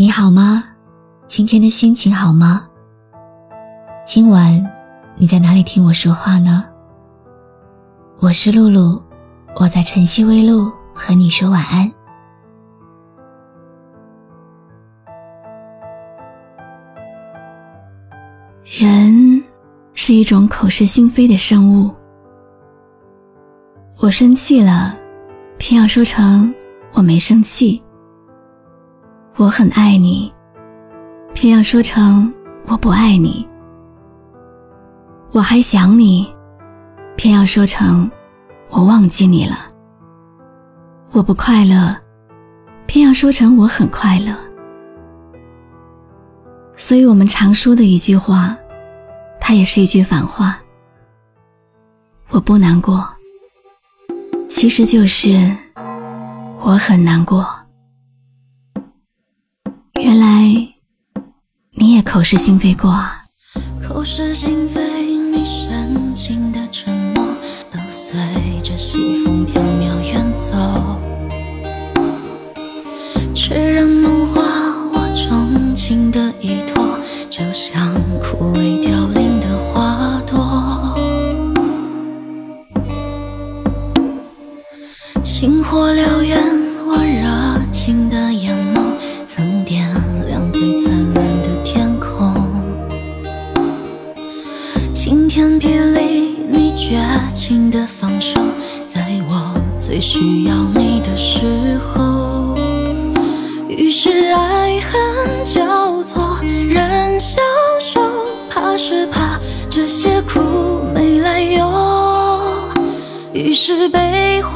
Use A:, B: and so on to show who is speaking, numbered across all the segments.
A: 你好吗？今天的心情好吗？今晚你在哪里听我说话呢？我是露露，我在晨曦微露和你说晚安。人是一种口是心非的生物，我生气了，偏要说成我没生气；我很爱你，偏要说成我不爱你；我还想你，偏要说成我忘记你了；我不快乐，偏要说成我很快乐。所以我们常说的一句话，它也是一句反话。我不难过，其实就是我很难过。口是心非过！
B: 口是心非，你深情的承诺，都随着西风飘渺远走。痴人梦话，我钟情的依托，就像枯萎凋零的花朵。星火燎原，我热情的最需要你的时候。于是爱恨交错，人消受，怕是怕这些苦没来由。于是悲欢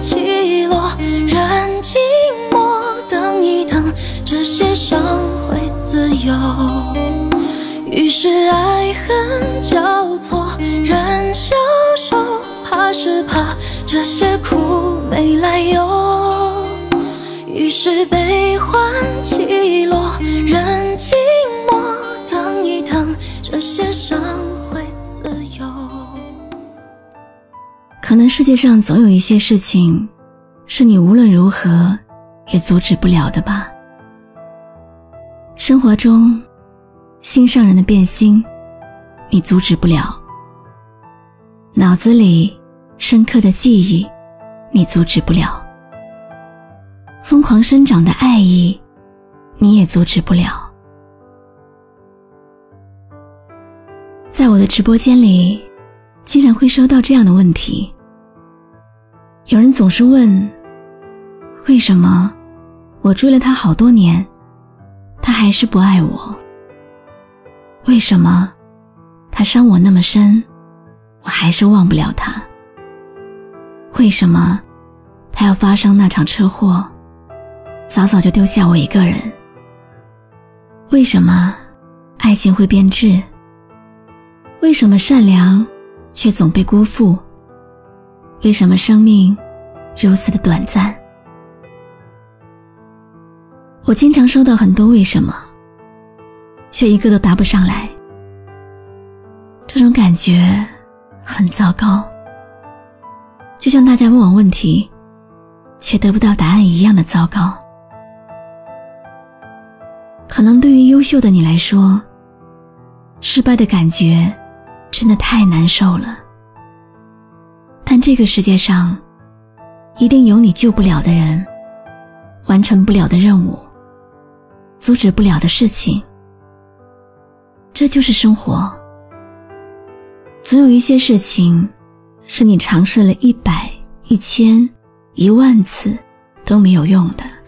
B: 起落，人寂寞等一等，这些伤会自由。于是爱恨交错，人消受，怕是怕这些苦没来由。于是悲欢起落，任寂寞等一等，这些伤会自由。
A: 可能世界上总有一些事情，是你无论如何也阻止不了的吧。生活中，心上人的变心，你阻止不了；脑子里深刻的记忆，你阻止不了；疯狂生长的爱意，你也阻止不了。在我的直播间里，经常会收到这样的问题。有人总是问：为什么我追了他好多年，他还是不爱我？为什么他伤我那么深，我还是忘不了他？为什么他要发生那场车祸，早早就丢下我一个人？为什么爱情会变质？为什么善良却总被辜负？为什么生命如此的短暂？我经常收到很多为什么，却一个都答不上来。这种感觉很糟糕，就像大家问我问题，却得不到答案一样的糟糕。可能对于优秀的你来说，失败的感觉真的太难受了。但这个世界上，一定有你救不了的人，完成不了的任务，阻止不了的事情。这就是生活。总有一些事情，是你尝试了一百、一千、一万次都没有用的。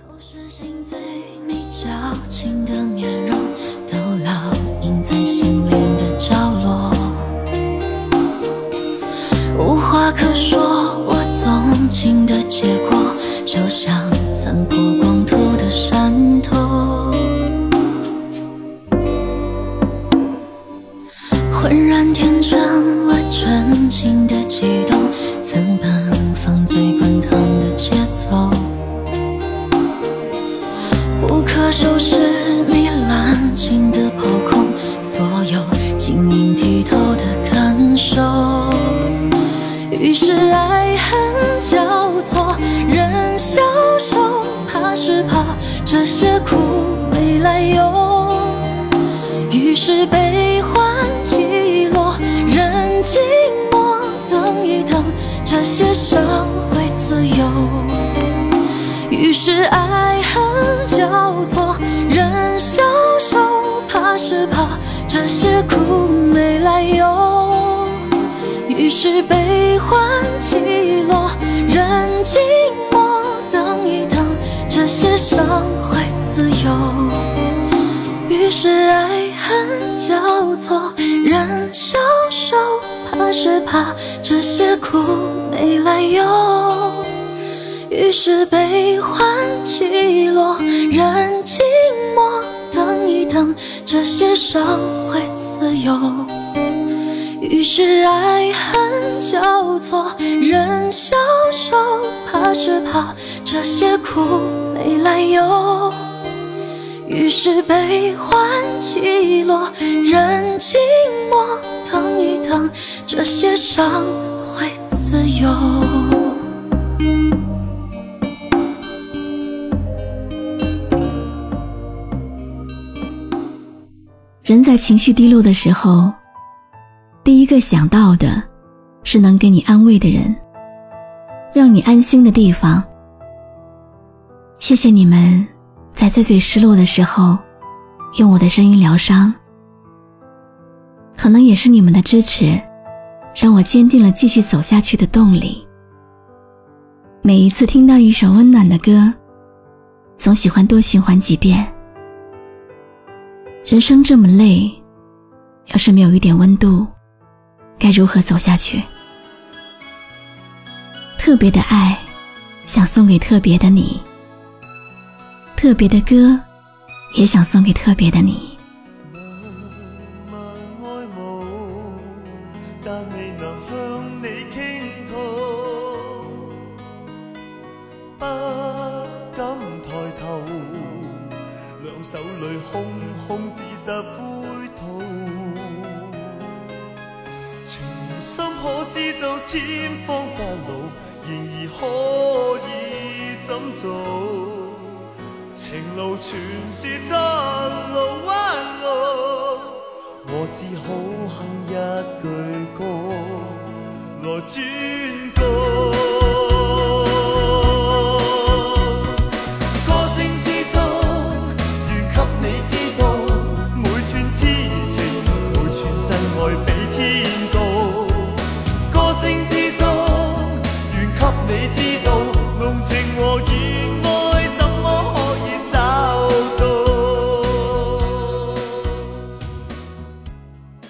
B: 收拾你滥情的抛空，所有晶莹剔透的感受。于是爱恨交错，人消瘦，怕是怕这些苦没来由。于是悲欢起落，人寂寞等一等，这些伤会自由。于是爱恨交错，人消瘦，怕是怕这些苦没来由。于是悲欢起落，人寂寞等一等，这些伤会自由。于是爱恨交错，人消瘦，怕是怕这些苦没来由。于是悲欢起落，人寂寞等一等，这些伤会自由。于是爱恨交错，人消瘦，怕是怕这些苦没来由。于是悲欢起落，人寂寞等一等，这些伤会自由。
A: 人在情绪低落的时候。第一个想到的，是能给你安慰的人，让你安心的地方。谢谢你们，在最最失落的时候，用我的声音疗伤。可能也是你们的支持，让我坚定了继续走下去的动力。每一次听到一首温暖的歌，总喜欢多循环几遍。人生这么累，要是没有一点温度。该如何走下去？特别的爱，想送给特别的你；特别的歌，也想送给特别的你。
C: 手里空空，只得灰土。情深可知道天荒地老，然而可以怎做？情路全是窄路弯路，我只好哼一句歌来转告。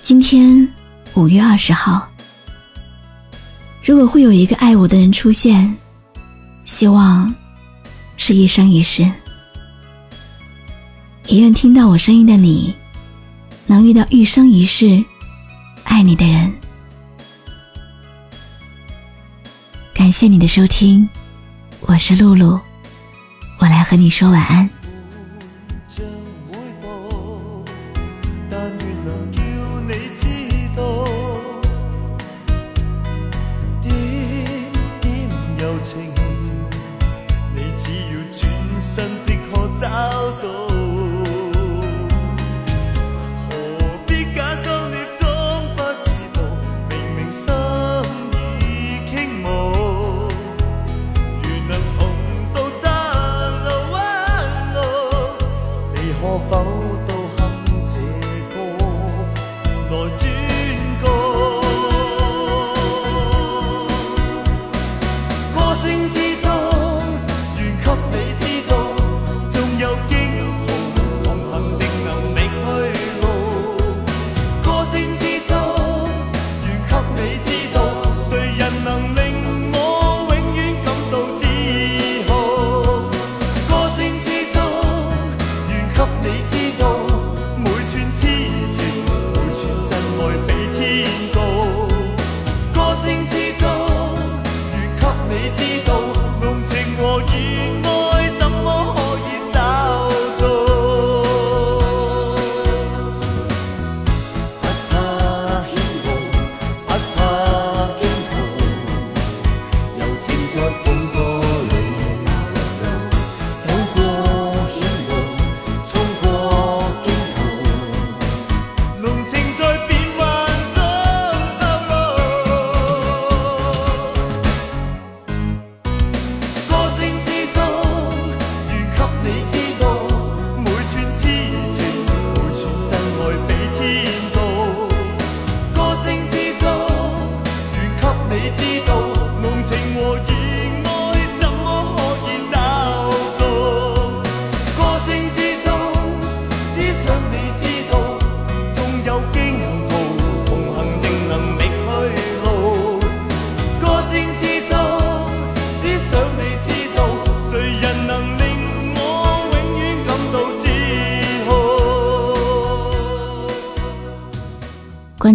A: 今天五月二十号，如果会有一个爱我的人出现，希望是一生一世。也愿听到我声音的你，能遇到一生一世爱你的人。感谢你的收听，我是露露，我来和你说晚安。